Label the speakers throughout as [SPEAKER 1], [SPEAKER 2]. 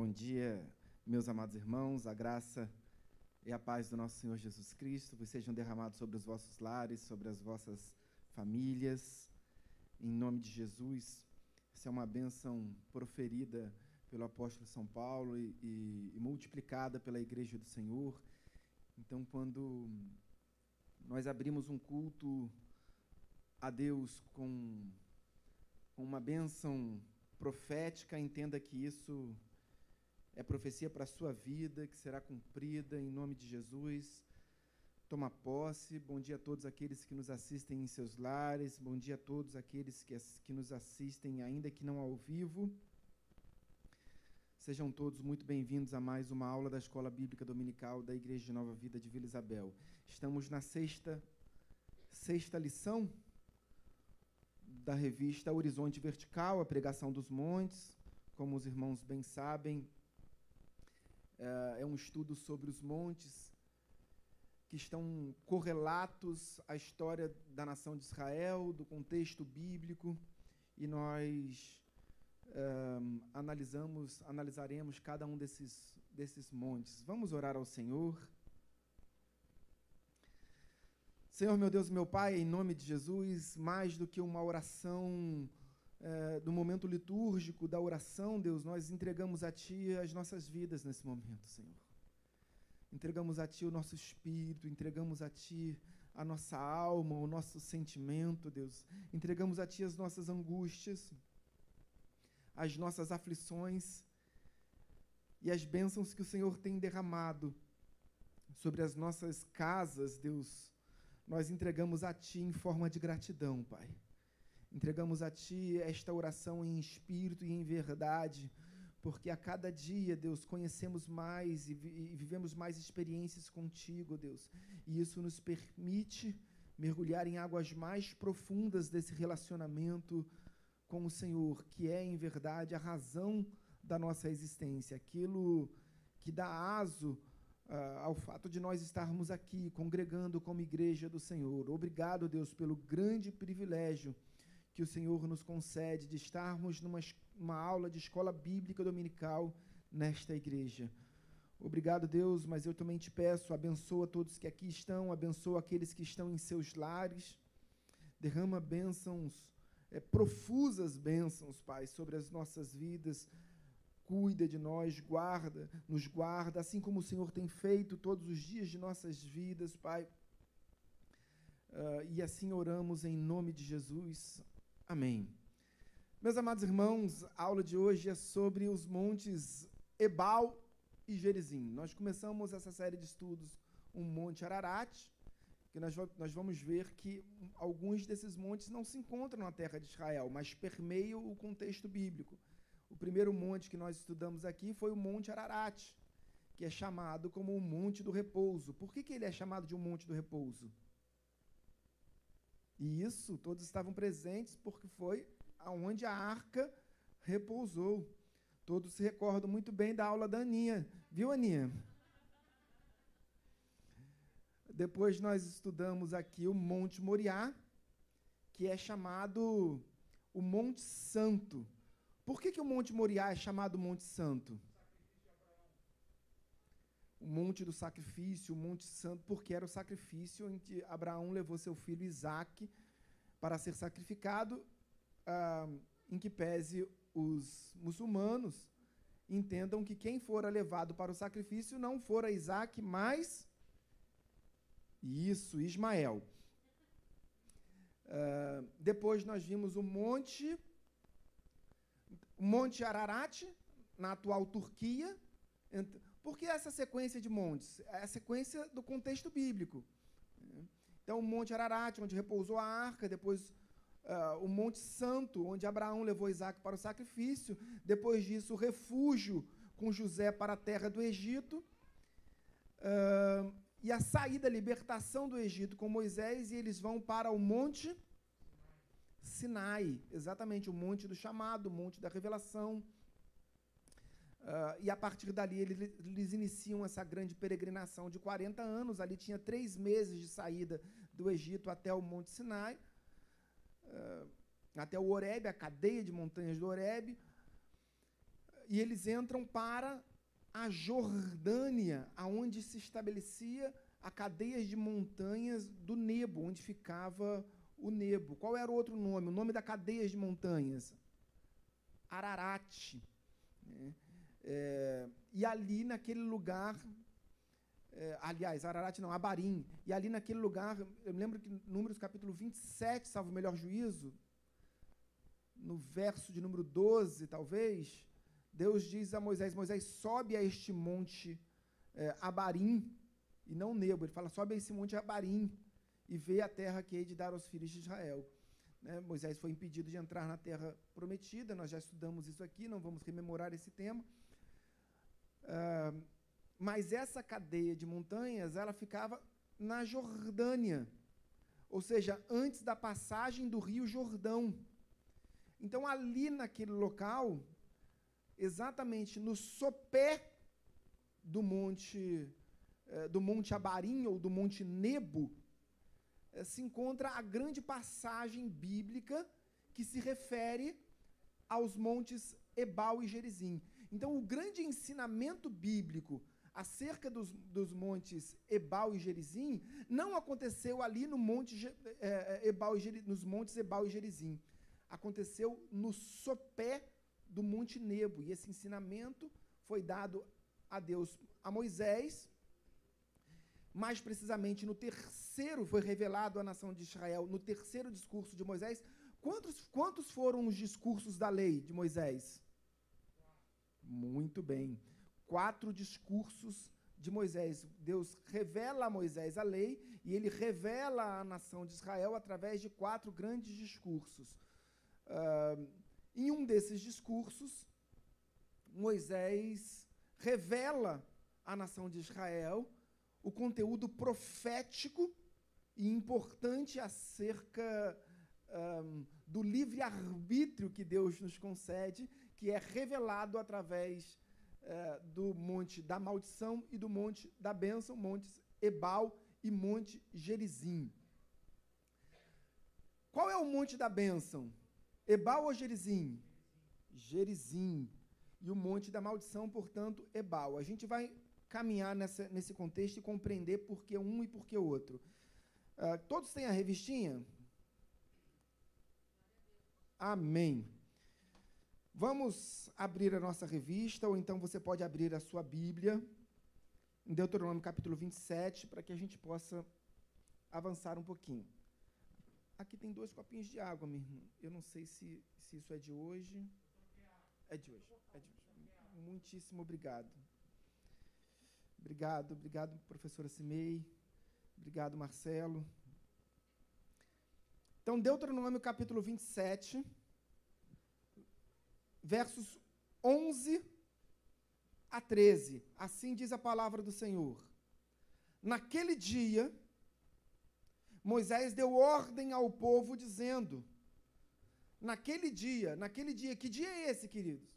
[SPEAKER 1] Bom dia, meus amados irmãos, a graça e a paz do nosso Senhor Jesus Cristo sejam derramados sobre os vossos lares, sobre as vossas famílias, em nome de Jesus. Essa é uma bênção proferida pelo apóstolo São Paulo e, e, e multiplicada pela Igreja do Senhor. Então, quando nós abrimos um culto a Deus com uma bênção profética, entenda que isso é profecia para a sua vida, que será cumprida em nome de Jesus. Toma posse. Bom dia a todos aqueles que nos assistem em seus lares. Bom dia a todos aqueles que, que nos assistem, ainda que não ao vivo. Sejam todos muito bem-vindos a mais uma aula da Escola Bíblica Dominical da Igreja de Nova Vida de Vila Isabel. Estamos na sexta, sexta lição da revista Horizonte Vertical, a pregação dos montes. Como os irmãos bem sabem, é, é um estudo sobre os montes que estão correlatos à história da nação de Israel, do contexto bíblico, e nós um, analisamos, analisaremos cada um desses, desses montes. Vamos orar ao Senhor. Senhor, meu Deus, meu Pai, em nome de Jesus, mais do que uma oração é, do momento litúrgico da oração, Deus, nós entregamos a Ti as nossas vidas nesse momento, Senhor. Entregamos a Ti o nosso espírito, entregamos a Ti a nossa alma, o nosso sentimento, Deus. Entregamos a Ti as nossas angústias, as nossas aflições e as bênçãos que o Senhor tem derramado sobre as nossas casas, Deus. Nós entregamos a Ti em forma de gratidão, Pai. Entregamos a Ti esta oração em espírito e em verdade, porque a cada dia, Deus, conhecemos mais e, vivemos mais experiências contigo, Deus. E isso nos permite mergulhar em águas mais profundas desse relacionamento com o Senhor, que é, em verdade, a razão da nossa existência, aquilo que dá aso uh, ao fato de nós estarmos aqui, congregando como igreja do Senhor. Obrigado, Deus, pelo grande privilégio que o Senhor nos concede de estarmos numa uma aula de escola bíblica dominical nesta igreja. Obrigado, Deus, mas eu também te peço, abençoa todos que aqui estão, abençoa aqueles que estão em seus lares, derrama bênçãos, é, profusas bênçãos, Pai, sobre as nossas vidas, cuida de nós, guarda, nos guarda, assim como o Senhor tem feito todos os dias de nossas vidas, Pai. Uh, e assim oramos em nome de Jesus. Amém. Meus amados irmãos, a aula de hoje é sobre os montes Ebal e Gerizim. Nós começamos essa série de estudos um monte Ararat, que nós, nós vamos ver que alguns desses montes não se encontram na terra de Israel, mas permeiam o contexto bíblico. O primeiro monte que nós estudamos aqui foi o Monte Ararat, que é chamado como o Monte do Repouso. Por que, que ele é chamado de um Monte do Repouso? E isso todos estavam presentes porque foi aonde a arca repousou. Todos se recordam muito bem da aula da Aninha. Viu, Aninha? Depois nós estudamos aqui o Monte Moriá, que é chamado o Monte Santo. Por que, que o Monte Moriá é chamado Monte Santo? O monte do sacrifício, o monte santo, porque era o sacrifício em que Abraão levou seu filho Isaque para ser sacrificado, ah, em que pese os muçulmanos entendam que quem fora levado para o sacrifício não fora Isaac, mas isso, Ismael. Uh, depois nós vimos o monte, monte Ararat, na atual Turquia. Por que essa sequência de montes? É a sequência do contexto bíblico. Então, o Monte Ararat, onde repousou a arca, depois uh, o Monte Santo, onde Abraão levou Isaac para o sacrifício, depois disso, o refúgio com José para a terra do Egito, uh, e a saída, a libertação do Egito com Moisés, e eles vão para o Monte Sinai, exatamente, o monte do chamado, o monte da revelação. Uh, e a partir dali eles, eles, iniciam essa grande peregrinação de 40 anos. Ali tinha três meses de saída do Egito até o Monte Sinai, uh, até o Horebe, a cadeia de montanhas do Horebe. e eles entram para a Jordânia, aonde se estabelecia a cadeia de montanhas do Nebo, onde ficava o Nebo. Qual era o outro nome? O nome da cadeia de montanhas? Ararat. Né? É, e ali, naquele lugar, é, aliás, Ararat não, Abarim, e ali naquele lugar, eu lembro que Números capítulo 27, salvo o melhor juízo, no verso de número 12, talvez, Deus diz a Moisés: Moisés, sobe a este monte é, Abarim, e não Nebo. Ele fala: sobe a esse monte Abarim e vê a terra que hei de dar aos filhos de Israel. Né? Moisés foi impedido de entrar na terra prometida, nós já estudamos isso aqui, não vamos rememorar esse tema. Mas essa cadeia de montanhas, ela ficava na Jordânia, ou seja, antes da passagem do rio Jordão. Então, ali naquele local, exatamente no sopé do monte eh, do monte Abarim ou do monte Nebo, eh, se encontra a grande passagem bíblica que se refere aos montes Ebal e Gerizim. Então, o grande ensinamento bíblico acerca dos, dos montes Ebal e Gerizim não aconteceu ali no monte, é, Ebal e Gerizim, nos montes Ebal e Gerizim. Aconteceu no sopé do Monte Nebo. E esse ensinamento foi dado a Deus a Moisés. Mais precisamente, no terceiro, foi revelado à nação de Israel, no terceiro discurso de Moisés. Quantos, quantos foram os discursos da lei de Moisés? Muito bem. Quatro discursos de Moisés. Deus revela a Moisés a lei e ele revela à nação de Israel através de quatro grandes discursos. Uh, em um desses discursos, Moisés revela à nação de Israel o conteúdo profético e importante acerca um, do livre-arbítrio que Deus nos concede, que é revelado através uh, do monte da maldição e do monte da bênção, montes Ebal e monte Gerizim. Qual é o monte da bênção? Ebal ou Gerizim? Gerizim. E o monte da maldição, portanto, Ebal. A gente vai caminhar nessa, nesse contexto e compreender por que um e por que outro. Uh, todos têm a revistinha? Amém. Vamos abrir a nossa revista, ou então você pode abrir a sua Bíblia, em Deuteronômio capítulo 27, para que a gente possa avançar um pouquinho. Aqui tem dois copinhos de água, minha irmã. Eu não sei se, se isso é de hoje. É de hoje. É de hoje. Muitíssimo obrigado. Obrigado, obrigado, professora Cimei. Obrigado, Marcelo. Então, Deuteronômio capítulo 27, versos 11 a 13. Assim diz a palavra do Senhor. Naquele dia Moisés deu ordem ao povo dizendo: Naquele dia, naquele dia, que dia é esse, queridos?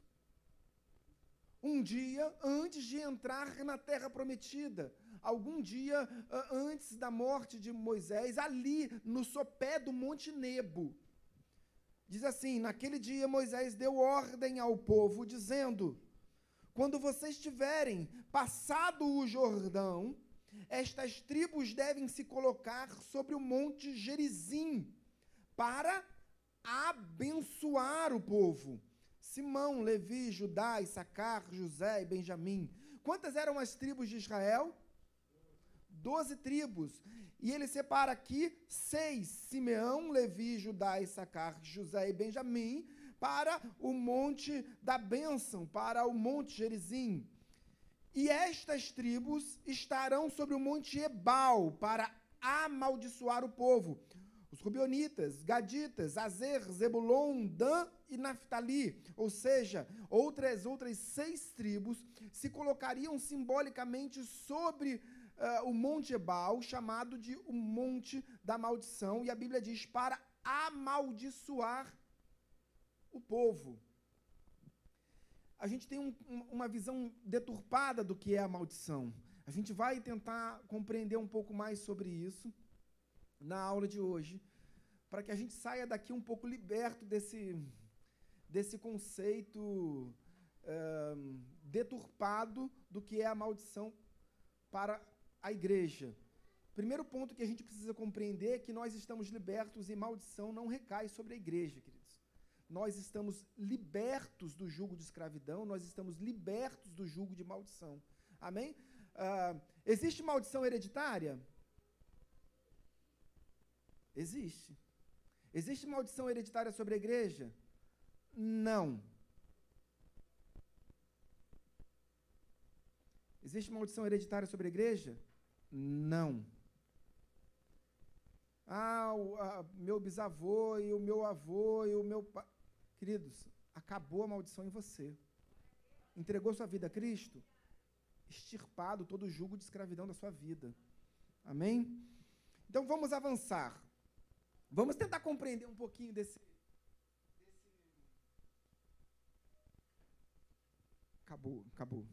[SPEAKER 1] Um dia antes de entrar na terra prometida, algum dia uh, antes da morte de Moisés, ali no sopé do Monte Nebo. Diz assim: Naquele dia Moisés deu ordem ao povo, dizendo: Quando vocês tiverem passado o Jordão, estas tribos devem se colocar sobre o monte Gerizim para abençoar o povo. Simão, Levi, Judá, Issacar, José e Benjamim. Quantas eram as tribos de Israel? Doze tribos. E ele separa aqui seis: Simeão, Levi, Judá, Issacar, José e Benjamim, para o monte da bênção, para o monte Gerizim. E estas tribos estarão sobre o monte Ebal para amaldiçoar o povo. Os Rubionitas, Gaditas, Azer, Zebulon, Dan e Naphtali, ou seja, outras outras seis tribos se colocariam simbolicamente sobre uh, o monte Ebal, chamado de o monte da maldição, e a Bíblia diz para amaldiçoar o povo a gente tem um, uma visão deturpada do que é a maldição. A gente vai tentar compreender um pouco mais sobre isso na aula de hoje, para que a gente saia daqui um pouco liberto desse, desse conceito uh, deturpado do que é a maldição para a igreja. Primeiro ponto que a gente precisa compreender é que nós estamos libertos e maldição não recai sobre a igreja, queridos. Nós estamos libertos do jugo de escravidão, nós estamos libertos do jugo de maldição. Amém? Uh, existe maldição hereditária? Existe. Existe maldição hereditária sobre a igreja? Não. Existe maldição hereditária sobre a igreja? Não. Ah, o, a, meu bisavô e o meu avô e o meu pai. Queridos, acabou a maldição em você. Entregou sua vida a Cristo? Extirpado todo o jugo de escravidão da sua vida. Amém? Então vamos avançar. Vamos tentar compreender um pouquinho desse. desse... Acabou, acabou.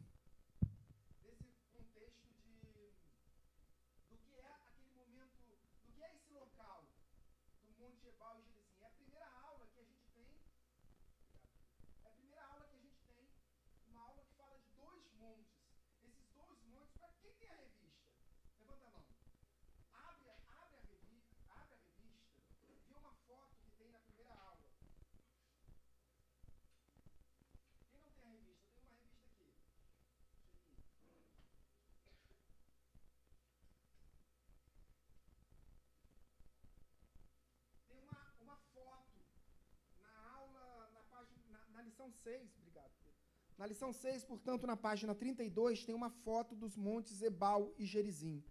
[SPEAKER 1] na lição 6, obrigado. Na lição 6, portanto, na página 32, tem uma foto dos montes Ebal e Gerizim.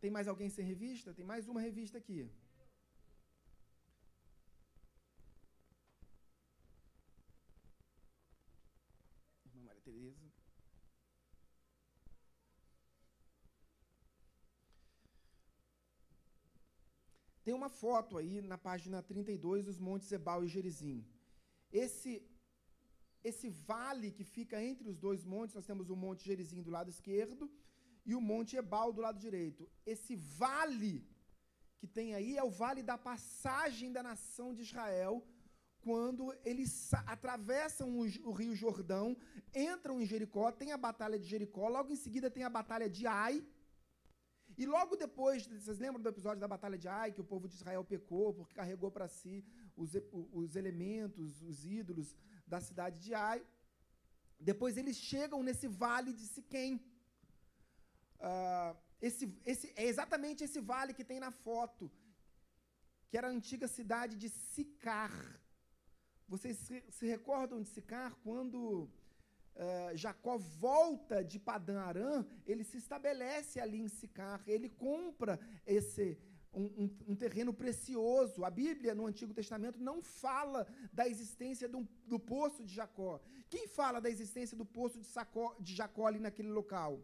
[SPEAKER 1] Tem mais alguém sem revista? Tem mais uma revista aqui. Tem uma foto aí na página 32 dos Montes Ebal e Gerizim. Esse esse vale que fica entre os dois montes, nós temos o Monte Gerizim do lado esquerdo e o Monte Ebal do lado direito. Esse vale que tem aí é o vale da passagem da nação de Israel, quando eles atravessam o, o, Rio Jordão, entram em Jericó, tem a batalha de Jericó, logo em seguida tem a batalha de Ai, e logo depois, vocês lembram do episódio da Batalha de Ai, que o povo de Israel pecou porque carregou para si os, os elementos, os ídolos da cidade de Ai? Depois eles chegam nesse vale de Siquém. Uh, esse, esse, é exatamente esse vale que tem na foto, que era a antiga cidade de Sicar. Vocês se, se recordam de Sicar quando uh, Jacó volta de Padã Arã, ele se estabelece ali em Sicar, ele compra esse um, um, um, terreno precioso. A Bíblia, no Antigo Testamento, não fala da existência do, do poço de Jacó. Quem fala da existência do poço de, Sacó, de Jacó ali naquele local?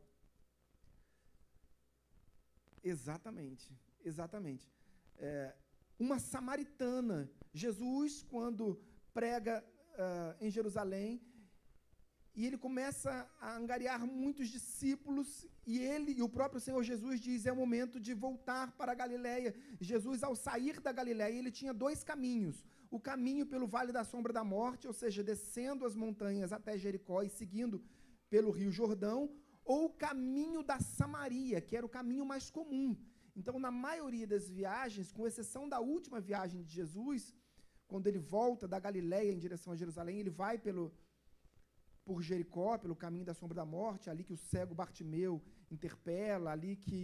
[SPEAKER 1] Exatamente, exatamente. É, uma samaritana. Jesus, quando prega uh, em Jerusalém, e ele começa a angariar muitos discípulos, e ele e o próprio Senhor Jesus diz: é o momento de voltar para a Galiléia. Jesus, ao sair da Galiléia, ele tinha dois caminhos: o caminho pelo vale da sombra da morte, ou seja, descendo as montanhas até Jericó e seguindo pelo Rio Jordão, ou o caminho da Samaria, que era o caminho mais comum. Então, na maioria das viagens, com exceção da última viagem de Jesus, quando ele volta da Galiléia em direção a Jerusalém, ele vai pelo por Jericó, pelo caminho da sombra da morte, ali que o cego Bartimeu interpela, ali que,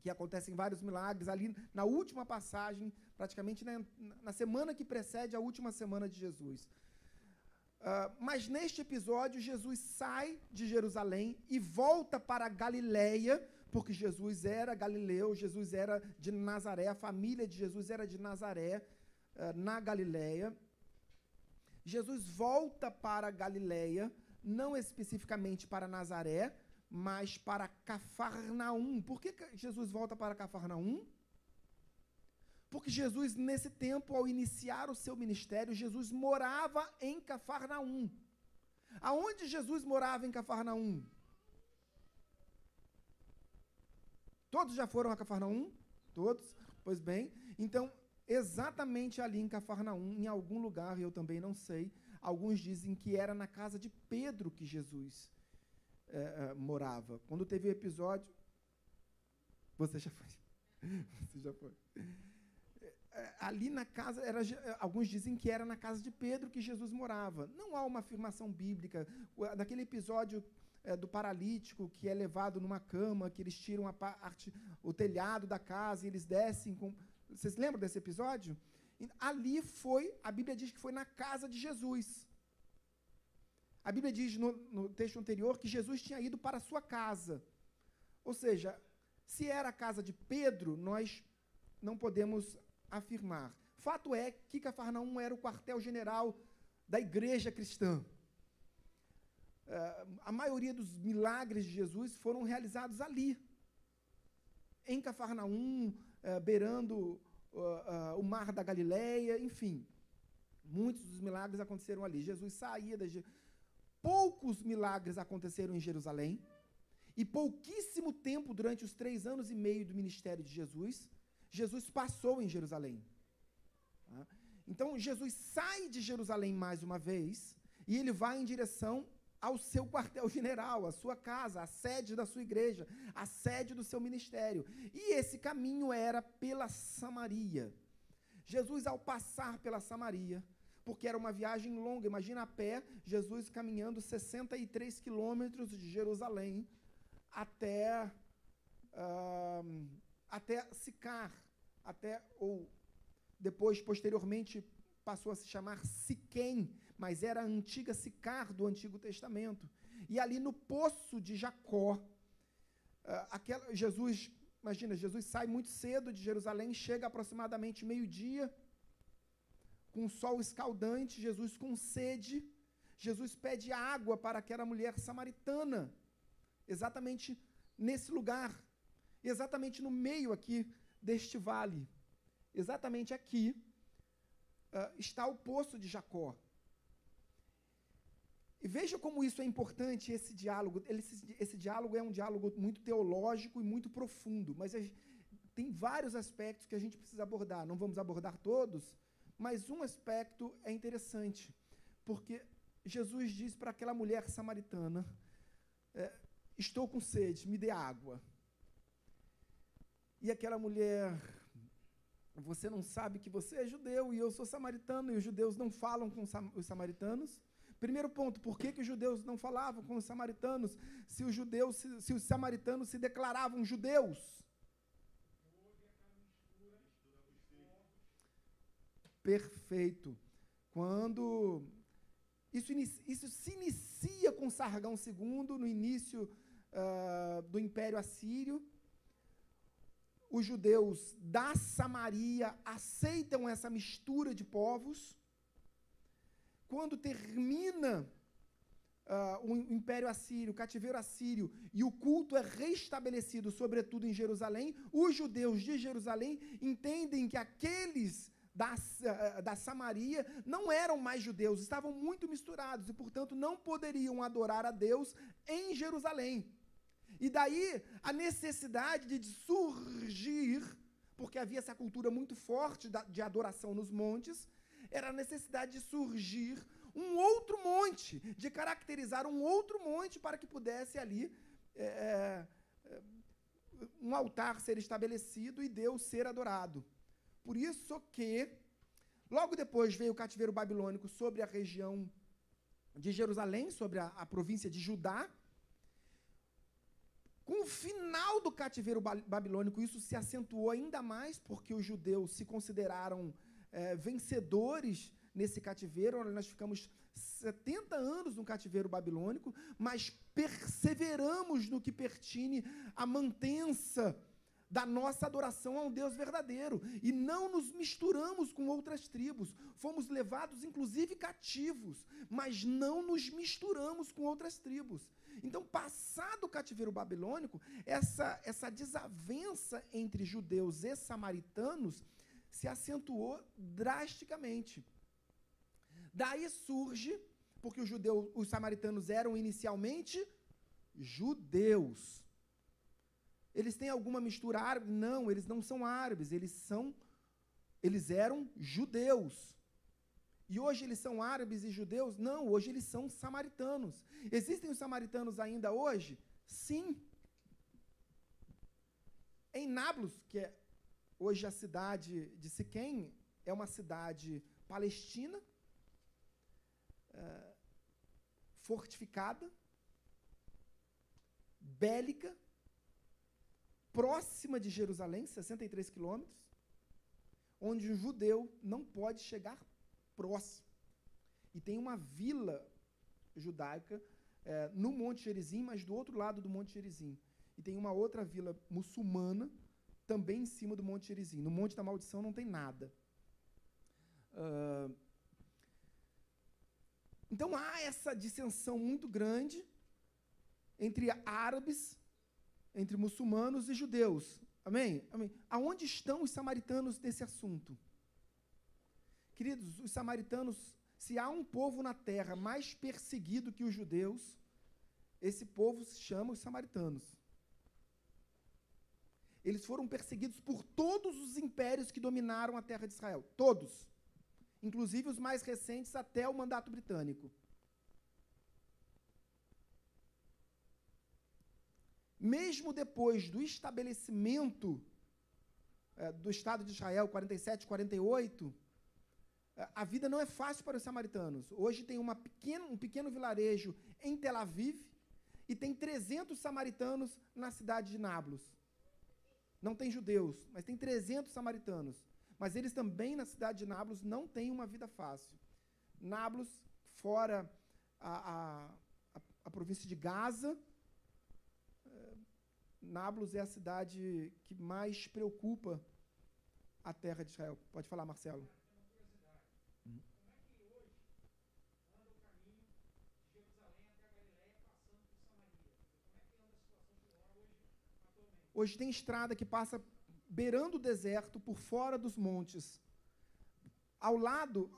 [SPEAKER 1] que acontecem vários milagres, ali na última passagem, praticamente na, na semana que precede a última semana de Jesus. Uh, mas neste episódio, Jesus sai de Jerusalém e volta para Galiléia, porque Jesus era galileu, Jesus era de Nazaré, a família de Jesus era de Nazaré, uh, na Galiléia. Jesus volta para Galiléia, não especificamente para Nazaré, mas para Cafarnaum. Por que Jesus volta para Cafarnaum? Porque Jesus, nesse tempo, ao iniciar o seu ministério, Jesus morava em Cafarnaum. Aonde Jesus morava em Cafarnaum? Todos já foram a Cafarnaum? Todos? Pois bem. Então, exatamente ali em Cafarnaum, em algum lugar, eu também não sei. Alguns dizem que era na casa de Pedro que Jesus é, é, morava. Quando teve o episódio. Você já foi. Você já foi. É, ali na casa, era, alguns dizem que era na casa de Pedro que Jesus morava. Não há uma afirmação bíblica. Daquele episódio é, do paralítico que é levado numa cama, que eles tiram parte, o telhado da casa e eles descem com. Vocês lembram desse episódio? Ali foi, a Bíblia diz que foi na casa de Jesus. A Bíblia diz no, no texto anterior que Jesus tinha ido para a sua casa. Ou seja, se era a casa de Pedro, nós não podemos afirmar. Fato é que Cafarnaum era o quartel-general da igreja cristã. Uh, a maioria dos milagres de Jesus foram realizados ali, em Cafarnaum, uh, beirando uh, o mar da Galileia, enfim. Muitos dos milagres aconteceram ali. Jesus saía da. Poucos milagres aconteceram em Jerusalém. E pouquíssimo tempo durante os três anos e meio do ministério de Jesus, Jesus passou em Jerusalém. Tá? Então, Jesus sai de Jerusalém mais uma vez e ele vai em direção ao seu quartel-general, à sua casa, à sede da sua igreja, à sede do seu ministério. E esse caminho era pela Samaria. Jesus, ao passar pela Samaria, porque era uma viagem longa, imagina a pé, Jesus caminhando 63 quilômetros de Jerusalém até, uh, até Sicar, até, ou depois, posteriormente, passou a se chamar Siquém, mas era a antiga Sicar do Antigo Testamento. E ali no poço de Jacó, uh, aquela, Jesus, imagina, Jesus sai muito cedo de Jerusalém, chega aproximadamente meio-dia, com o sol escaldante, Jesus com sede, Jesus pede água para aquela mulher samaritana, exatamente nesse lugar, exatamente no meio aqui deste vale. Exatamente aqui uh, está o poço de Jacó. E veja como isso é importante, esse diálogo. Esse, esse diálogo é um diálogo muito teológico e muito profundo, mas tem vários aspectos que a gente precisa abordar. Não vamos abordar todos, mas um aspecto é interessante, porque Jesus diz para aquela mulher samaritana: é, Estou com sede, me dê água. E aquela mulher você não sabe que você é judeu e eu sou samaritano, e os judeus não falam com os samaritanos. Primeiro ponto, por que, que os judeus não falavam com os samaritanos se os judeus, se, se os samaritanos se declaravam judeus? Perfeito. Quando isso, isso se inicia com Sargão II, no início uh, do Império Assírio, os judeus da Samaria aceitam essa mistura de povos. Quando termina uh, o Império Assírio, o cativeiro assírio, e o culto é restabelecido, sobretudo em Jerusalém, os judeus de Jerusalém entendem que aqueles da, uh, da Samaria não eram mais judeus, estavam muito misturados e, portanto, não poderiam adorar a Deus em Jerusalém. E daí a necessidade de surgir, porque havia essa cultura muito forte de adoração nos montes, era a necessidade de surgir um outro monte, de caracterizar um outro monte para que pudesse ali é, é, é, um altar ser estabelecido e Deus ser adorado. Por isso que, logo depois veio o cativeiro babilônico sobre a região de Jerusalém, sobre a, a província de Judá, com o final do cativeiro babilônico, isso se acentuou ainda mais, porque os judeus se consideraram é, vencedores nesse cativeiro. Nós ficamos 70 anos no cativeiro babilônico, mas perseveramos no que pertine à mantença da nossa adoração a um Deus verdadeiro e não nos misturamos com outras tribos. Fomos levados, inclusive, cativos, mas não nos misturamos com outras tribos. Então, passado o cativeiro babilônico, essa, essa desavença entre judeus e samaritanos se acentuou drasticamente. Daí surge, porque os judeus, os samaritanos eram inicialmente judeus. Eles têm alguma mistura árabe? Não, eles não são árabes, eles são eles eram judeus. E hoje eles são árabes e judeus? Não, hoje eles são samaritanos. Existem os samaritanos ainda hoje? Sim. Em Nablus, que é hoje a cidade de Siquém, é uma cidade palestina, é, fortificada, bélica, próxima de Jerusalém, 63 quilômetros, onde um judeu não pode chegar próximo. E tem uma vila judaica é, no Monte Gerizim, mas do outro lado do Monte Gerizim. E tem uma outra vila muçulmana também em cima do Monte Gerizim. No Monte da Maldição não tem nada. Uh, então há essa dissensão muito grande entre árabes, entre muçulmanos e judeus. Amém? Amém? Aonde estão os samaritanos nesse assunto? Queridos, os samaritanos, se há um povo na terra mais perseguido que os judeus, esse povo se chama os samaritanos. Eles foram perseguidos por todos os impérios que dominaram a terra de Israel. Todos. Inclusive os mais recentes até o mandato britânico. Mesmo depois do estabelecimento é, do Estado de Israel, 47, 48, é, a vida não é fácil para os samaritanos. Hoje tem pequeno, um pequeno vilarejo em Tel Aviv e tem 300 samaritanos na cidade de Nablus. Não tem judeus, mas tem 300 samaritanos. Mas eles também, na cidade de Nablus, não têm uma vida fácil. Nablus, fora a, a, a, província de Gaza, é, Nablus é a cidade que mais preocupa a terra de Israel. Pode falar, Marcelo. Hoje tem estrada que passa beirando o deserto, por fora dos montes. Ao lado,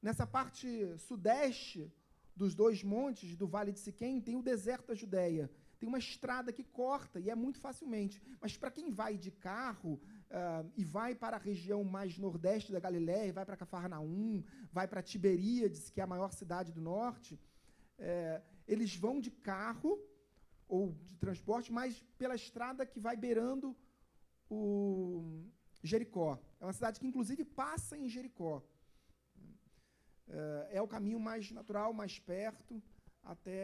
[SPEAKER 1] nessa parte sudeste dos dois montes do Vale de Siquém, tem o deserto da Judéia. Tem uma estrada que corta e é muito facilmente. Mas para quem vai de carro uh, e vai para a região mais nordeste da Galiléia, vai para Cafarnaum, vai para Tiberíades, que é a maior cidade do norte, uh, eles vão de carro ou de transporte, mas pela estrada que vai beirando o Jericó. É uma cidade que, inclusive, passa em Jericó. É, é o caminho mais natural, mais perto, até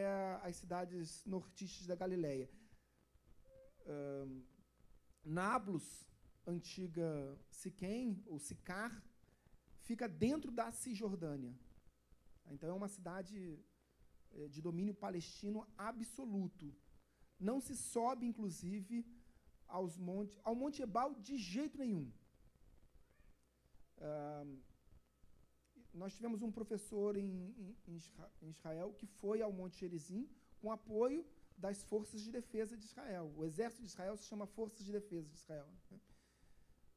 [SPEAKER 1] as cidades nortistas da Galileia. Nablus, antiga Siquém, ou Sicar, fica dentro da Cisjordânia. Então, é uma cidade é, de domínio palestino absoluto. Não se sobe, inclusive, aos monte, ao Monte Ebal de jeito nenhum. Nós tivemos um professor em, em, em, Israel que foi ao Monte Gerizim com apoio das forças de defesa de Israel. O exército de Israel se chama Forças de Defesa de Israel. Né?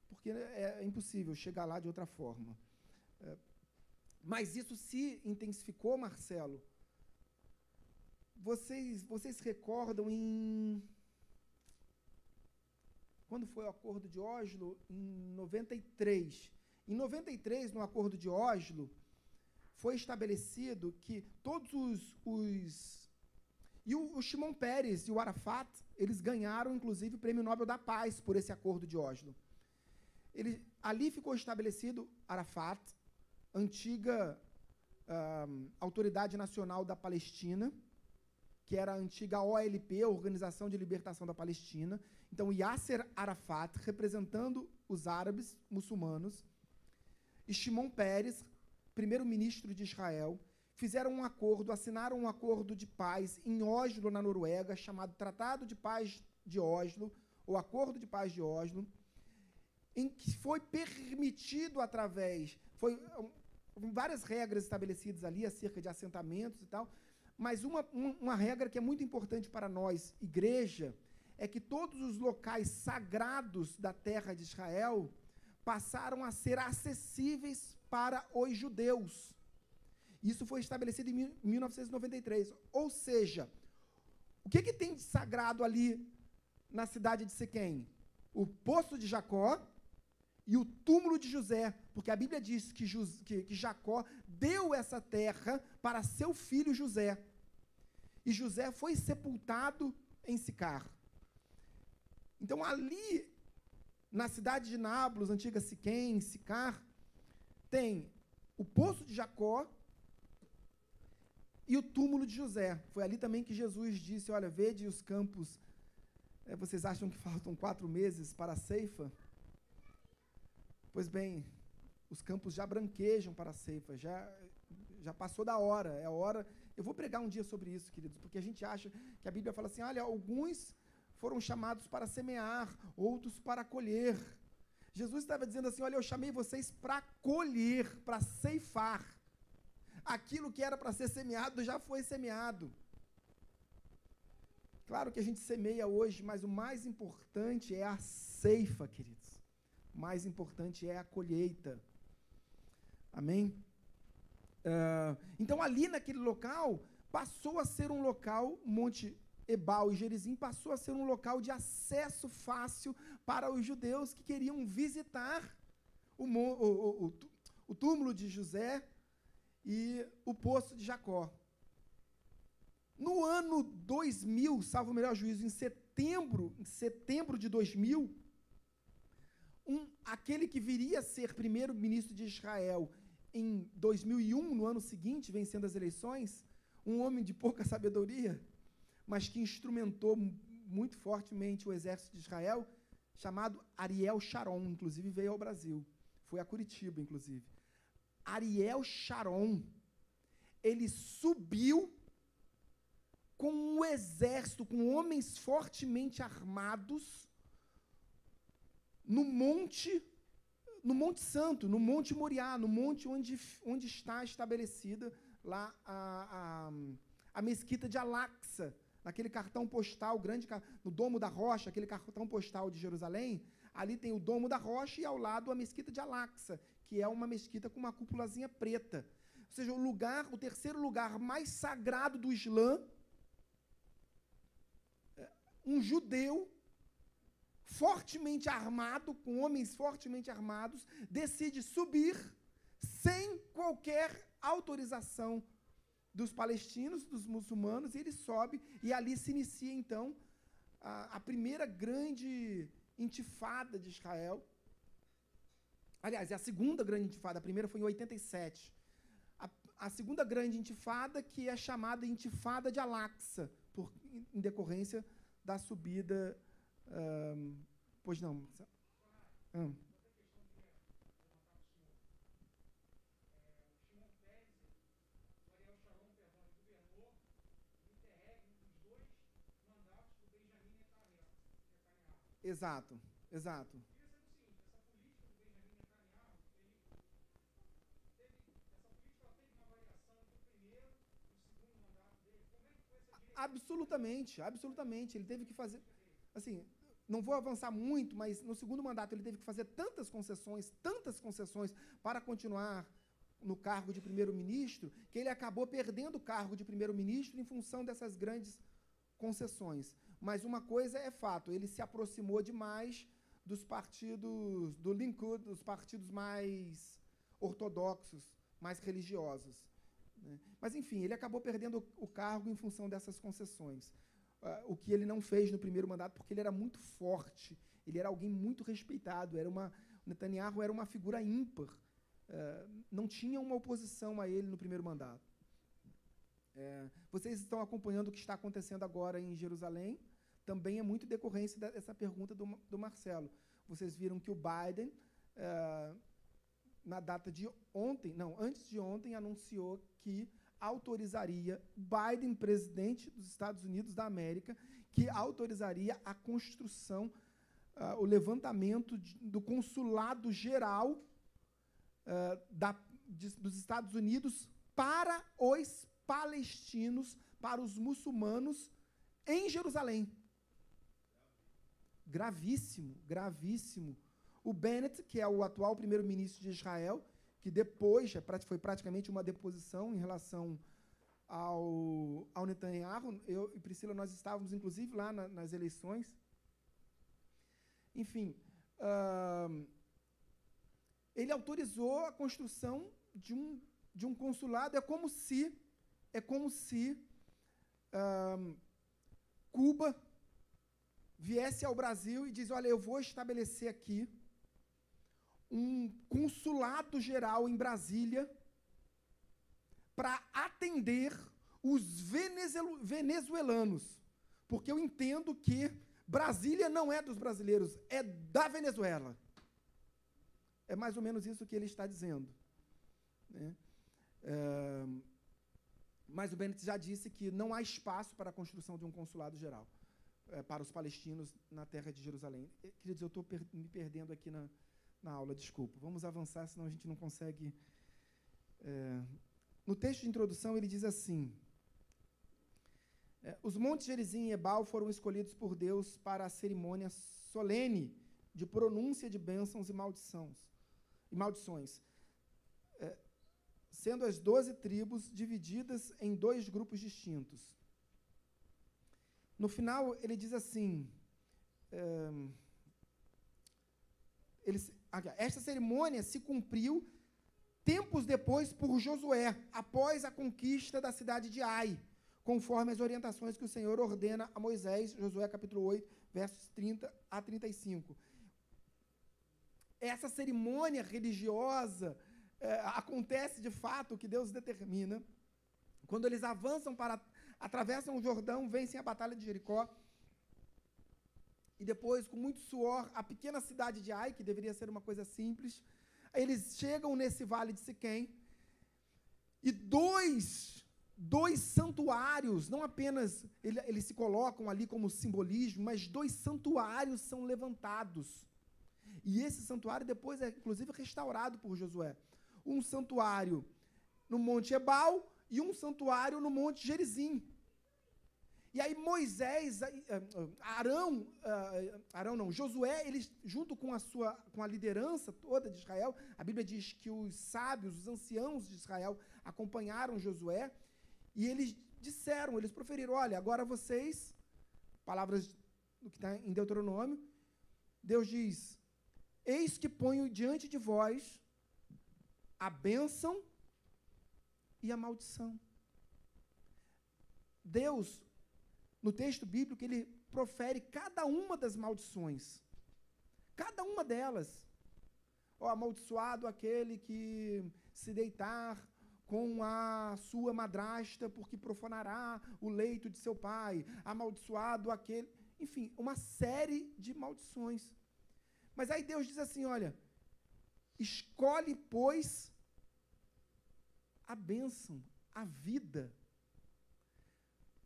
[SPEAKER 1] Porque é, é, impossível chegar lá de outra forma. É, mas isso se intensificou, Marcelo, vocês, vocês recordam em. Quando foi o Acordo de Oslo? Em 93. Em 93, no Acordo de Oslo, foi estabelecido que todos os. os e o, o Shimon Peres e o Arafat, eles ganharam, inclusive, o Prêmio Nobel da Paz por esse Acordo de Oslo. Ele, ali ficou estabelecido Arafat, antiga um, Autoridade Nacional da Palestina, que era a antiga OLP, Organização de Libertação da Palestina. Então, Yasser Arafat, representando os árabes muçulmanos, e Shimon Peres, primeiro-ministro de Israel, fizeram um acordo, assinaram um acordo de paz em Oslo, na Noruega, chamado Tratado de Paz de Oslo, ou Acordo de Paz de Oslo, em que foi permitido através, foi várias regras estabelecidas ali acerca de assentamentos e tal, mas uma, uma regra que é muito importante para nós, igreja, é que todos os locais sagrados da terra de Israel passaram a ser acessíveis para os judeus. Isso foi estabelecido em 1993. Ou seja, o que, que tem de sagrado ali na cidade de Siquém? O poço de Jacó e o túmulo de José, porque a Bíblia diz que, que, que Jacó deu essa terra para seu filho José. E José foi sepultado em Sicar. Então, ali, na cidade de Nábulos, antiga Siquém, Sicar, tem o poço de Jacó e o túmulo de José. Foi ali também que Jesus disse: Olha, vede os campos. É, vocês acham que faltam quatro meses para a ceifa? Pois bem, os campos já branquejam para a ceifa, já, já passou da hora, é a hora. Eu vou pregar um dia sobre isso, queridos, porque a gente acha que a Bíblia fala assim: olha, alguns foram chamados para semear, outros para colher. Jesus estava dizendo assim: olha, eu chamei vocês para colher, para ceifar. Aquilo que era para ser semeado já foi semeado. Claro que a gente semeia hoje, mas o mais importante é a ceifa, queridos mais importante é a colheita. Amém? Uh, então, ali naquele local, passou a ser um local, Monte Ebal e Gerizim, passou a ser um local de acesso fácil para os judeus que queriam visitar o, o, o, o túmulo de José e o poço de Jacó. No ano 2000, salvo o melhor juízo, em setembro, em setembro de 2000, um, aquele que viria a ser primeiro-ministro de Israel em 2001, no ano seguinte, vencendo as eleições, um homem de pouca sabedoria, mas que instrumentou muito fortemente o exército de Israel, chamado Ariel Sharon, inclusive veio ao Brasil. Foi a Curitiba, inclusive. Ariel Sharon, ele subiu com um exército, com homens fortemente armados, no monte, no Monte Santo, no Monte Moriá, no monte onde, onde está estabelecida lá a, a, a mesquita de Alaxa, naquele cartão postal grande, no Domo da Rocha, aquele cartão postal de Jerusalém, ali tem o Domo da Rocha e ao lado a mesquita de Alaxa, que é uma mesquita com uma cúpulazinha preta. Ou seja, o lugar, o terceiro lugar mais sagrado do Islã, é, um judeu fortemente armado, com homens fortemente armados, decide subir sem qualquer autorização dos palestinos, dos muçulmanos, e ele sobe, e ali se inicia então a, a primeira grande intifada de Israel. Aliás, é a segunda grande intifada, a primeira foi em 87. A, a segunda grande intifada, que é chamada Intifada de Al-Aqsa, em decorrência da subida um, pois não. Hum. Exato, exato. Absolutamente, absolutamente. Ele teve que fazer assim, não vou avançar muito, mas no segundo mandato ele teve que fazer tantas concessões, tantas concessões para continuar no cargo de primeiro-ministro, que ele acabou perdendo o cargo de primeiro-ministro em função dessas grandes concessões. Mas uma coisa é fato, ele se aproximou demais dos partidos do Likud, dos partidos mais ortodoxos, mais religiosos. Né? Mas, enfim, ele acabou perdendo o cargo em função dessas concessões o que ele não fez no primeiro mandato, porque ele era muito forte, ele era alguém muito respeitado, era uma, Netanyahu era uma figura ímpar, uh, não tinha uma oposição a ele no primeiro mandato. É, vocês estão acompanhando o que está acontecendo agora em Jerusalém, também é muito decorrência dessa pergunta do, do Marcelo. Vocês viram que o Biden, uh, na data de ontem, não, antes de ontem, anunciou que autorizaria, Biden, presidente dos Estados Unidos da América, que autorizaria a construção, uh, o levantamento de, do consulado geral uh, da, de, dos Estados Unidos para os palestinos, para os muçulmanos em Jerusalém. Gravíssimo, gravíssimo. O Bennett, que é o atual primeiro-ministro de Israel, que depois é foi praticamente uma deposição em relação ao, ao Netanyahu. Eu e Priscila, nós estávamos, inclusive, lá na, nas eleições. Enfim, uh, ele autorizou a construção de um, de um consulado. É como se, é como se Cuba viesse ao Brasil e diz: olha, eu vou estabelecer aqui um consulado geral em Brasília para atender os venezuelanos, porque eu entendo que Brasília não é dos brasileiros, é da Venezuela. É mais ou menos isso que ele está dizendo. Né? É, mas o Bennett já disse que não há espaço para a construção de um consulado geral é, para os palestinos na terra de Jerusalém. Queridos, eu estou per me perdendo aqui na, na aula, desculpa. Vamos avançar, senão a gente não consegue. É, no texto de introdução, ele diz assim: é, Os montes Gerizim e Ebal foram escolhidos por Deus para a cerimônia solene de pronúncia de bênçãos e maldições. E maldições é, sendo as doze tribos divididas em dois grupos distintos. No final, ele diz assim: é, ele, esta cerimônia se cumpriu tempos depois por Josué, após a conquista da cidade de Ai, conforme as orientações que o Senhor ordena a Moisés, Josué capítulo 8, versos 30 a 35. Essa cerimônia religiosa é, acontece de fato, que Deus determina, quando eles avançam para, atravessam o Jordão, vencem a batalha de Jericó, e depois, com muito suor, a pequena cidade de Ai, que deveria ser uma coisa simples, eles chegam nesse vale de Siquém, e dois, dois santuários, não apenas ele, eles se colocam ali como simbolismo, mas dois santuários são levantados. E esse santuário depois é, inclusive, restaurado por Josué. Um santuário no Monte Ebal e um santuário no Monte Gerizim. E aí Moisés, eh, Arão, eh, Arão não, Josué, eles junto com a sua com a liderança toda de Israel, a Bíblia diz que os sábios, os anciãos de Israel acompanharam Josué e eles disseram, eles proferiram, olha, agora vocês, palavras do que está em Deuteronômio, Deus diz, eis que ponho diante de vós a bênção e a maldição. Deus no texto bíblico, ele profere cada uma das maldições. Cada uma delas. Ó, oh, amaldiçoado aquele que se deitar com a sua madrasta, porque profanará o leito de seu pai. Amaldiçoado aquele. Enfim, uma série de maldições. Mas aí Deus diz assim: olha, escolhe, pois, a bênção, a vida.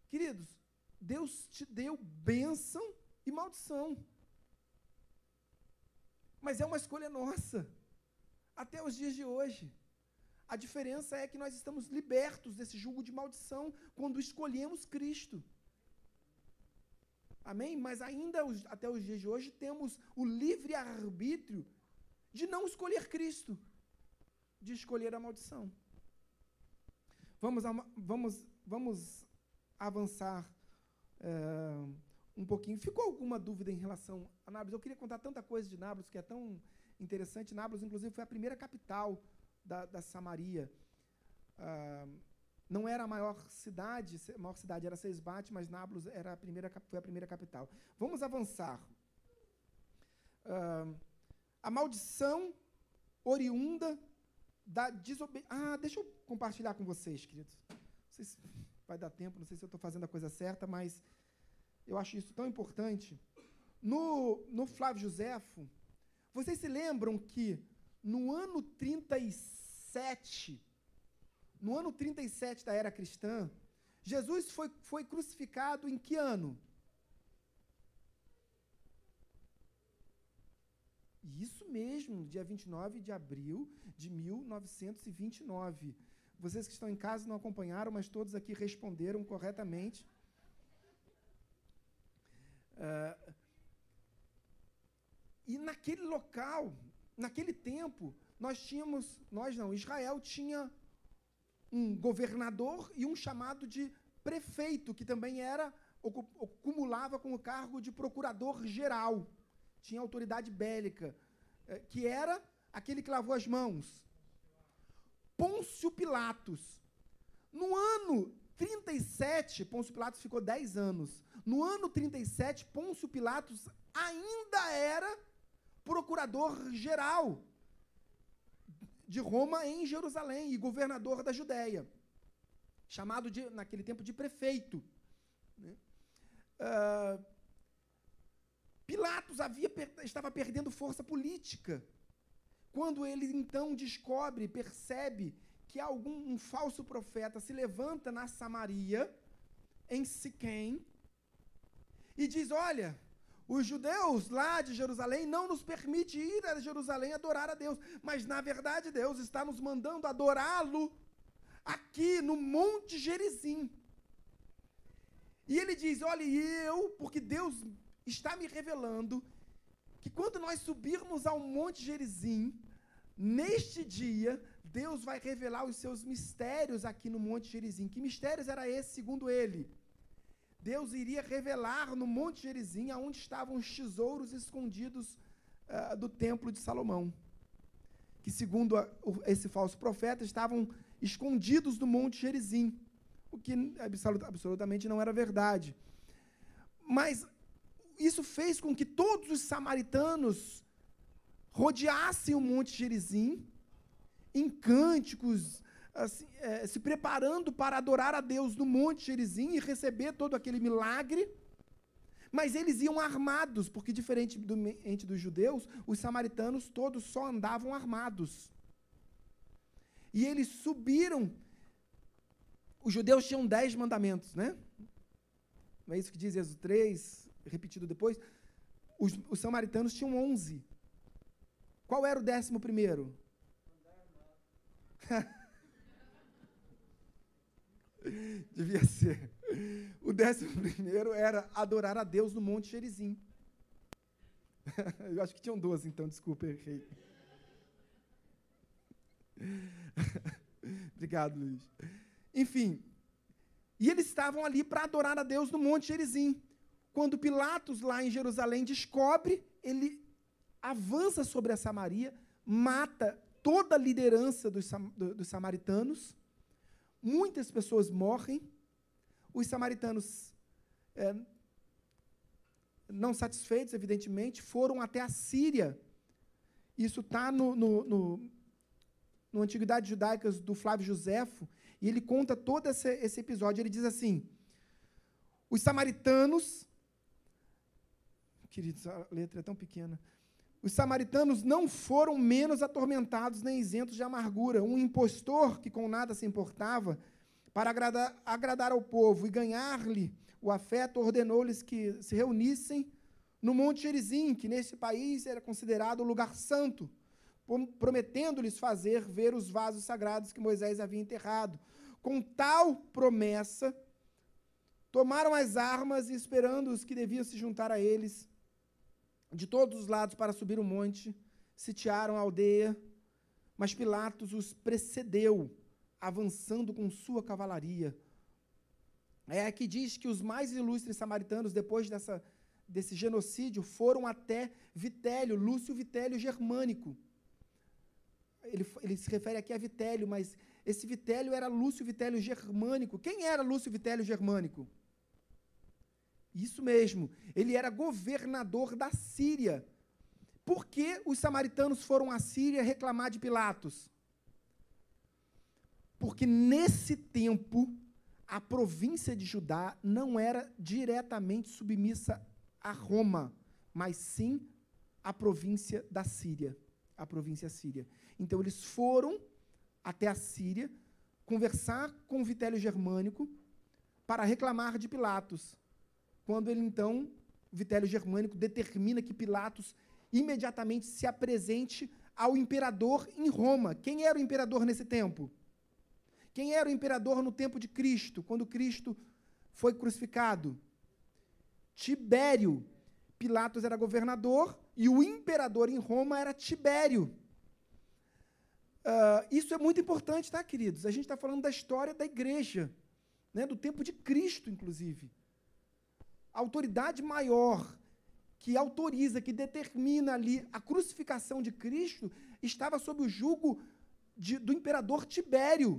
[SPEAKER 1] Queridos, Deus te deu bênção e maldição. Mas é uma escolha nossa, até os dias de hoje. A diferença é que nós estamos libertos desse jugo de maldição quando escolhemos Cristo. Amém? Mas ainda até os dias de hoje temos o livre arbítrio de não escolher Cristo, de escolher a maldição. Vamos, vamos, vamos avançar uh, um pouquinho. Ficou alguma dúvida em relação a Nablus? Eu queria contar tanta coisa de Nablus que é tão interessante. Nablus, inclusive, foi a primeira capital da, da Samaria. Uh, não era a maior cidade, a maior cidade era Seisbate, mas Nablus era a primeira, foi a primeira capital. Vamos avançar. Uh, a maldição oriunda da desobediência. Ah, deixa eu compartilhar com vocês, queridos. Vocês vai dar tempo, não sei se eu estou fazendo a coisa certa, mas eu acho isso tão importante. No, no Flávio Josefo, vocês se lembram que no ano 37, no ano 37 da era cristã, Jesus foi, foi crucificado em que ano? Isso mesmo, dia 29 de abril de 1929. Vocês que estão em casa não acompanharam, mas todos aqui responderam corretamente. Uh, e naquele local, naquele tempo, nós tínhamos, nós não, Israel tinha um governador e um chamado de prefeito, que também era, acumulava com o cargo de procurador geral, tinha autoridade bélica, eh, que era Aquele que lavou as mãos. Pôncio Pilatos. No ano 37, Pôncio Pilatos ficou 10 anos. No ano 37, Pôncio Pilatos ainda era procurador-geral de Roma em Jerusalém e governador da Judéia, chamado de, naquele tempo de prefeito. Né? Uh, Pilatos havia, estava perdendo força política. Quando ele então descobre, percebe que algum um falso profeta se levanta na Samaria, em Siquém, e diz: Olha, os judeus lá de Jerusalém não nos permite ir a Jerusalém adorar a Deus, mas na verdade Deus está nos mandando adorá-lo aqui no Monte Gerizim. E ele diz: Olha, eu, porque Deus está me revelando que quando nós subirmos ao Monte Gerizim, neste dia, Deus vai revelar os seus mistérios aqui no Monte Gerizim. Que mistérios era esse, segundo ele? Deus iria revelar no Monte Gerizim aonde estavam os tesouros escondidos uh, do templo de Salomão. Que, segundo a, o, esse falso profeta, estavam escondidos do Monte Gerizim. O que absolut, absolutamente não era verdade. Mas isso fez com que todos os samaritanos rodeassem o Monte Gerizim em cânticos, assim, é, se preparando para adorar a Deus no Monte Gerizim e receber todo aquele milagre. Mas eles iam armados, porque diferente do, entre dos judeus, os samaritanos todos só andavam armados. E eles subiram. Os judeus tinham dez mandamentos, né? Não é isso que diz Êxodo 3, repetido depois? Os, os samaritanos tinham onze. Qual era o décimo primeiro? Devia ser. O décimo primeiro era adorar a Deus no Monte Gerizim. Eu acho que tinham 12, então, desculpa, errei. Obrigado, Luiz. Enfim, e eles estavam ali para adorar a Deus no Monte Gerizim. Quando Pilatos, lá em Jerusalém, descobre, ele avança sobre a Samaria, mata toda a liderança dos, dos samaritanos, muitas pessoas morrem, os samaritanos, é, não satisfeitos, evidentemente, foram até a Síria. Isso está no, no, no, no Antiguidades Judaicas do Flávio Joséfo, e ele conta todo esse, esse episódio. Ele diz assim: os samaritanos, queridos, a letra é tão pequena. Os samaritanos não foram menos atormentados nem isentos de amargura. Um impostor que com nada se importava, para agradar, agradar ao povo e ganhar-lhe o afeto, ordenou-lhes que se reunissem no Monte Gerizim, que nesse país era considerado o lugar santo, prometendo-lhes fazer ver os vasos sagrados que Moisés havia enterrado. Com tal promessa, tomaram as armas e, esperando os que deviam se juntar a eles, de todos os lados para subir o monte, sitiaram a aldeia, mas Pilatos os precedeu, avançando com sua cavalaria. É aqui diz que os mais ilustres samaritanos, depois dessa, desse genocídio, foram até Vitélio, Lúcio Vitélio Germânico. Ele, ele se refere aqui a Vitélio, mas esse Vitélio era Lúcio Vitélio Germânico. Quem era Lúcio Vitélio Germânico? Isso mesmo, ele era governador da Síria. Por que os samaritanos foram à Síria reclamar de Pilatos? Porque nesse tempo a província de Judá não era diretamente submissa a Roma, mas sim a província da Síria, a província síria. Então eles foram até a Síria conversar com Vitélio Germânico para reclamar de Pilatos quando ele então, Vitélio Germânico, determina que Pilatos imediatamente se apresente ao imperador em Roma. Quem era o imperador nesse tempo? Quem era o imperador no tempo de Cristo, quando Cristo foi crucificado? Tibério. Pilatos era governador e o imperador em Roma era Tibério. Uh, isso é muito importante, tá, queridos? A gente está falando da história da igreja, né, do tempo de Cristo, inclusive a autoridade maior que autoriza, que determina ali a crucificação de Cristo, estava sob o jugo de, do imperador Tibério.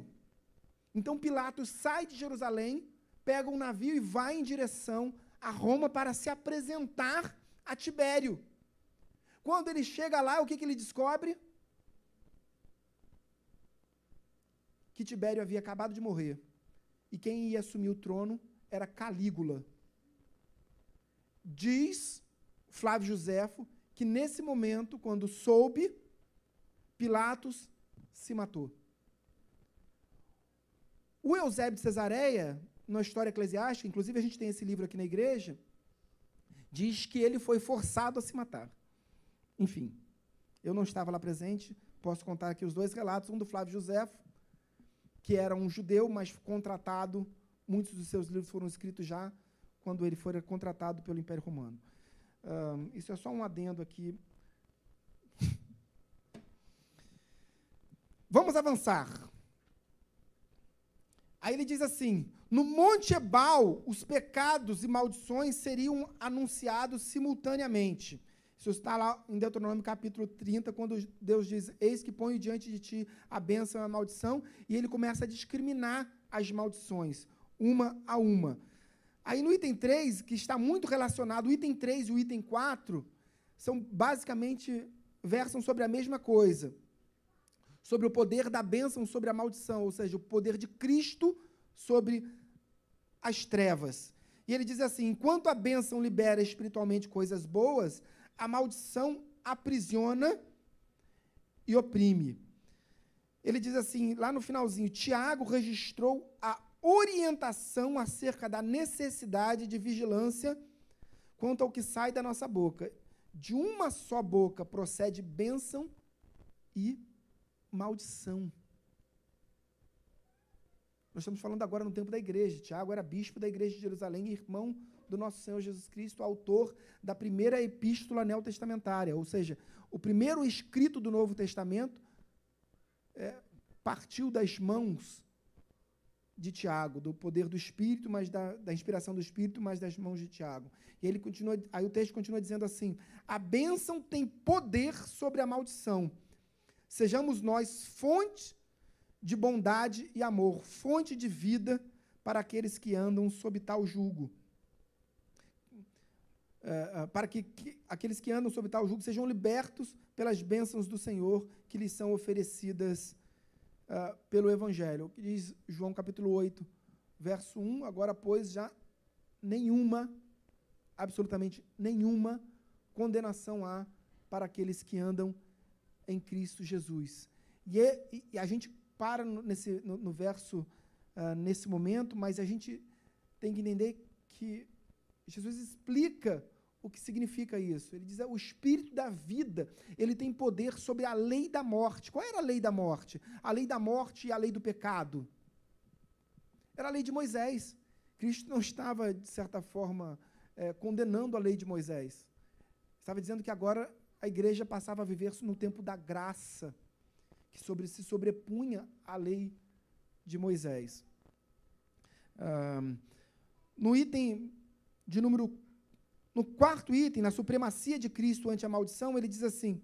[SPEAKER 1] Então Pilatos sai de Jerusalém, pega um navio e vai em direção a Roma para se apresentar a Tibério. Quando ele chega lá, o que, que ele descobre? Que Tibério havia acabado de morrer. E quem ia assumir o trono era Calígula. Diz Flávio Joséfo que nesse momento, quando soube, Pilatos se matou. O Eusébio de Cesareia, na história eclesiástica, inclusive a gente tem esse livro aqui na igreja, diz que ele foi forçado a se matar. Enfim, eu não estava lá presente, posso contar aqui os dois relatos, um do Flávio Joséfo, que era um judeu, mas contratado, muitos dos seus livros foram escritos já quando ele foi contratado pelo Império Romano. Um, isso é só um adendo aqui. Vamos avançar. Aí ele diz assim: no Monte Ebal, os pecados e maldições seriam anunciados simultaneamente. Isso está lá em Deuteronômio capítulo 30, quando Deus diz: Eis que ponho diante de ti a bênção e a maldição, e ele começa a discriminar as maldições, uma a uma. Aí no item 3, que está muito relacionado, o item 3 e o item 4 são basicamente versam sobre a mesma coisa. Sobre o poder da bênção sobre a maldição, ou seja, o poder de Cristo sobre as trevas. E ele diz assim: enquanto a bênção libera espiritualmente coisas boas, a maldição aprisiona e oprime. Ele diz assim, lá no finalzinho: Tiago registrou a orientação acerca da necessidade de vigilância quanto ao que sai da nossa boca. De uma só boca procede bênção e maldição. Nós estamos falando agora no tempo da igreja. Tiago era bispo da igreja de Jerusalém irmão do nosso Senhor Jesus Cristo, autor da primeira epístola neotestamentária. Ou seja, o primeiro escrito do Novo Testamento é, partiu das mãos de Tiago, do poder do Espírito, mas da, da inspiração do Espírito, mas das mãos de Tiago. E ele continua, aí o texto continua dizendo assim: a bênção tem poder sobre a maldição. Sejamos nós fonte de bondade e amor, fonte de vida para aqueles que andam sob tal jugo. Uh, para que, que, aqueles que andam sob tal jugo sejam libertos pelas bênçãos do Senhor que lhes são oferecidas uh, pelo Evangelho. O que diz João capítulo 8, verso 1, agora, pois, já nenhuma, absolutamente nenhuma, condenação há para aqueles que andam em Cristo Jesus. E, é, e a gente para nesse, no, no verso, uh, nesse momento, mas a gente tem que entender que Jesus explica o que significa isso. Ele diz: é, o espírito da vida, ele tem poder sobre a lei da morte. Qual era a lei da morte? A lei da morte e a lei do pecado. Era a lei de Moisés. Cristo não estava, de certa forma, é, condenando a lei de Moisés. Estava dizendo que agora a igreja passava a viver no tempo da graça que sobre, se sobrepunha à lei de Moisés. no item de número. No quarto item, na supremacia de Cristo ante a maldição, ele diz assim: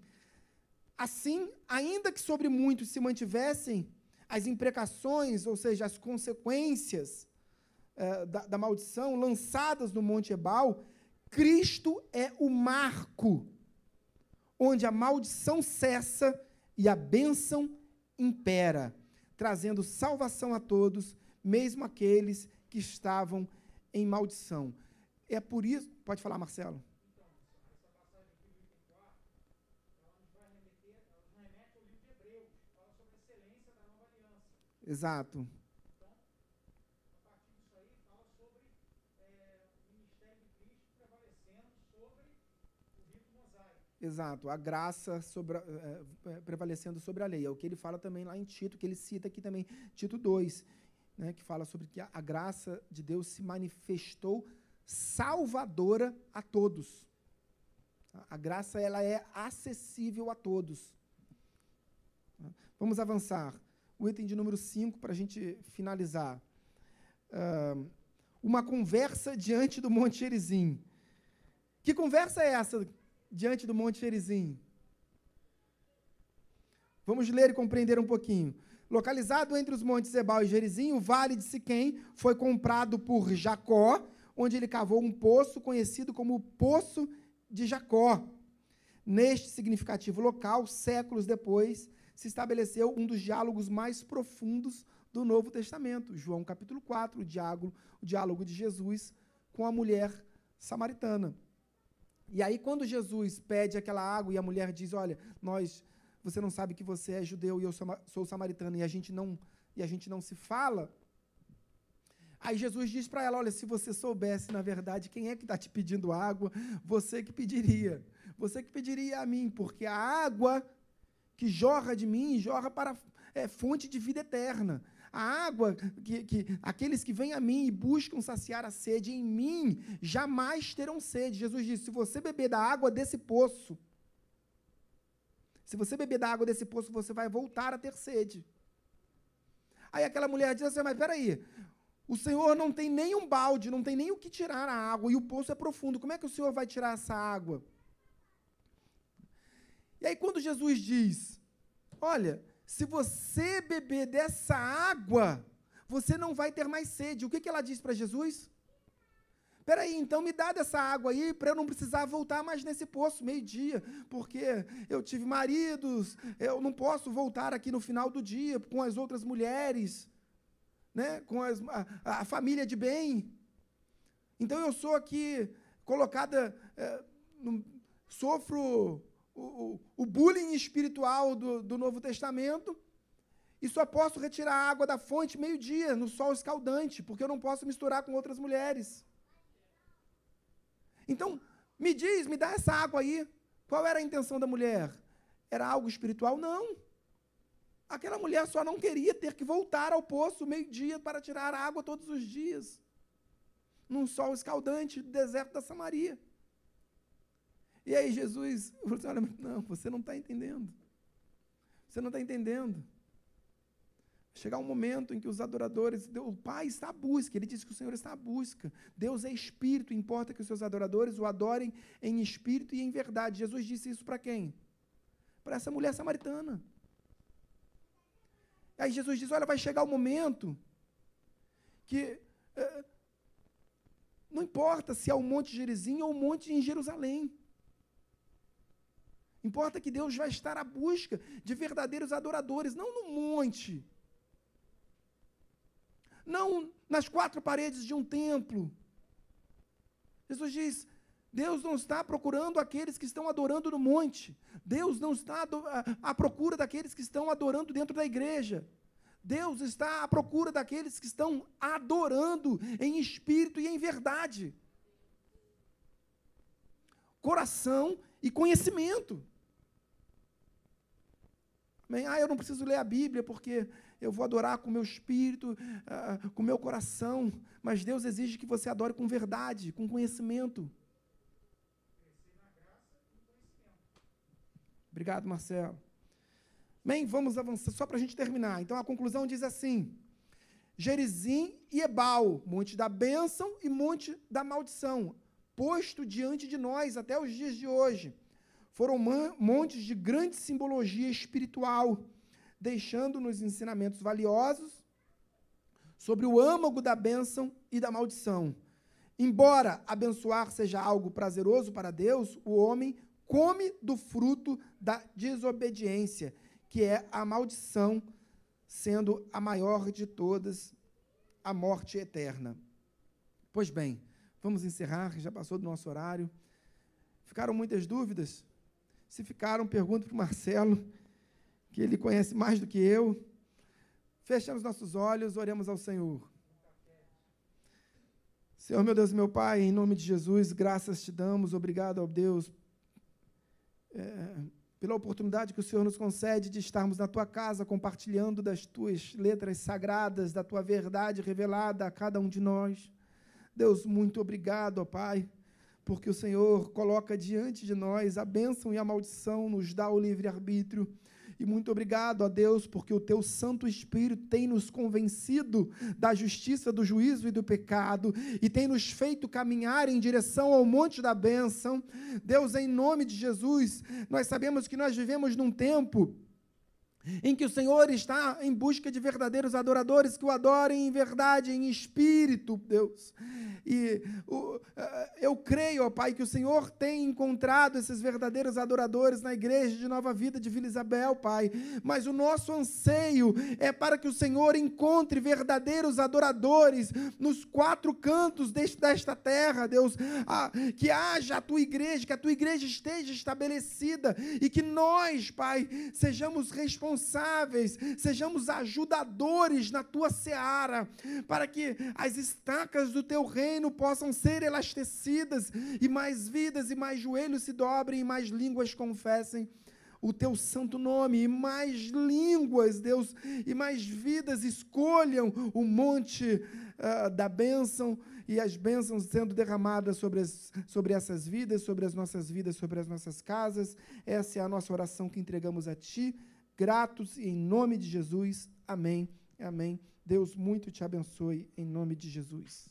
[SPEAKER 1] Assim, ainda que sobre muitos se mantivessem as imprecações, ou seja, as consequências uh, da, da maldição lançadas no Monte Ebal, Cristo é o marco onde a maldição cessa e a bênção impera, trazendo salvação a todos, mesmo aqueles que estavam em maldição. É por isso. Pode falar, Marcelo. Exato. Exato, a graça sobre, é, prevalecendo sobre a lei. É o que ele fala também lá em Tito, que ele cita aqui também, Tito 2, né, que fala sobre que a, a graça de Deus se manifestou salvadora a todos. A graça ela é acessível a todos. Vamos avançar. O item de número 5, para a gente finalizar. Uh, uma conversa diante do Monte Gerizim. Que conversa é essa diante do Monte Gerizim? Vamos ler e compreender um pouquinho. Localizado entre os montes Ebal e Gerizim, o vale de Siquém foi comprado por Jacó, onde ele cavou um poço conhecido como o Poço de Jacó. Neste significativo local, séculos depois, se estabeleceu um dos diálogos mais profundos do Novo Testamento. João capítulo 4, o diálogo, o diálogo de Jesus com a mulher samaritana. E aí, quando Jesus pede aquela água e a mulher diz: Olha, nós, você não sabe que você é judeu e eu sou, sou samaritano e a gente não e a gente não se fala. Aí Jesus diz para ela: Olha, se você soubesse, na verdade, quem é que está te pedindo água, você que pediria. Você que pediria a mim, porque a água que jorra de mim jorra para é, fonte de vida eterna. A água que, que aqueles que vêm a mim e buscam saciar a sede em mim jamais terão sede. Jesus disse: se você beber da água desse poço, se você beber da água desse poço, você vai voltar a ter sede. Aí aquela mulher diz assim: mas peraí, o Senhor não tem nem um balde, não tem nem o que tirar a água, e o poço é profundo. Como é que o Senhor vai tirar essa água? E aí, quando Jesus diz: Olha, se você beber dessa água, você não vai ter mais sede. O que, que ela diz para Jesus? Peraí, então me dá dessa água aí para eu não precisar voltar mais nesse poço meio-dia, porque eu tive maridos, eu não posso voltar aqui no final do dia com as outras mulheres, né, com as, a, a família de bem. Então eu sou aqui colocada, é, no, sofro o, o, bullying espiritual do, do Novo Testamento e só posso retirar a água da fonte meio-dia, no sol escaldante, porque eu não posso misturar com outras mulheres. Então, me diz, me dá essa água aí. Qual era a intenção da mulher? Era algo espiritual? Não. Aquela mulher só não queria ter que voltar ao poço meio-dia para tirar água todos os dias, num sol escaldante do deserto da Samaria. E aí Jesus falou assim, olha, não, você não está entendendo. Você não está entendendo. Chegar um momento em que os adoradores, o Pai está à busca, ele disse que o Senhor está à busca. Deus é espírito, importa que os seus adoradores o adorem em espírito e em verdade. Jesus disse isso para quem? Para essa mulher samaritana. Aí Jesus diz: Olha, vai chegar o momento que é, não importa se é o Monte Gerizim ou o Monte em Jerusalém. Importa que Deus vai estar à busca de verdadeiros adoradores, não no monte, não nas quatro paredes de um templo. Jesus diz: Deus não está procurando aqueles que estão adorando no monte. Deus não está à procura daqueles que estão adorando dentro da igreja. Deus está à procura daqueles que estão adorando em espírito e em verdade. Coração e conhecimento. Ah, eu não preciso ler a Bíblia porque eu vou adorar com o meu espírito, uh, com o meu coração. Mas Deus exige que você adore com verdade, com conhecimento. Obrigado, Marcelo. Bem, vamos avançar, só para a gente terminar. Então a conclusão diz assim: Gerizim e Ebal, monte da bênção e monte da maldição, posto diante de nós até os dias de hoje foram montes de grande simbologia espiritual, deixando-nos ensinamentos valiosos sobre o âmago da bênção e da maldição. Embora abençoar seja algo prazeroso para Deus, o homem come do fruto da desobediência, que é a maldição, sendo a maior de todas, a morte eterna. Pois bem, vamos encerrar, já passou do nosso horário. Ficaram muitas dúvidas? Se ficaram, pergunto para o Marcelo, que ele conhece mais do que eu. Fechamos nossos olhos, oremos ao Senhor. Senhor, meu Deus meu Pai, em nome de Jesus, graças te damos, obrigado ao Deus é, pela oportunidade que o Senhor nos concede de estarmos na tua casa, compartilhando das tuas letras sagradas, da tua verdade revelada a cada um de nós. Deus, muito obrigado, ó Pai porque o Senhor coloca diante de nós a bênção e a maldição, nos dá o livre-arbítrio. E muito obrigado a Deus, porque o teu Santo Espírito tem nos convencido da justiça, do juízo e do pecado, e tem nos feito caminhar em direção ao monte da bênção. Deus, em nome de Jesus, nós sabemos que nós vivemos num tempo em que o Senhor está em busca de verdadeiros adoradores que o adorem em verdade, em espírito, Deus. E o, eh, eu creio, ó Pai, que o Senhor tem encontrado esses verdadeiros adoradores na igreja de Nova Vida de Vila Isabel, Pai. Mas o nosso anseio é para que o Senhor encontre verdadeiros adoradores nos quatro cantos deste, desta terra, Deus. Ah, que haja a tua igreja, que a tua igreja esteja estabelecida e que nós, Pai, sejamos responsáveis responsáveis, sejamos ajudadores na tua seara, para que as estacas do teu reino possam ser elastecidas e mais vidas e mais joelhos se dobrem e mais línguas confessem o teu santo nome, e mais línguas, Deus, e mais vidas escolham o monte uh, da bênção e as bênçãos sendo derramadas sobre, as, sobre essas vidas, sobre as nossas vidas, sobre as nossas casas. Essa é a nossa oração que entregamos a Ti gratos em nome de Jesus. Amém. Amém. Deus muito te abençoe em nome de Jesus.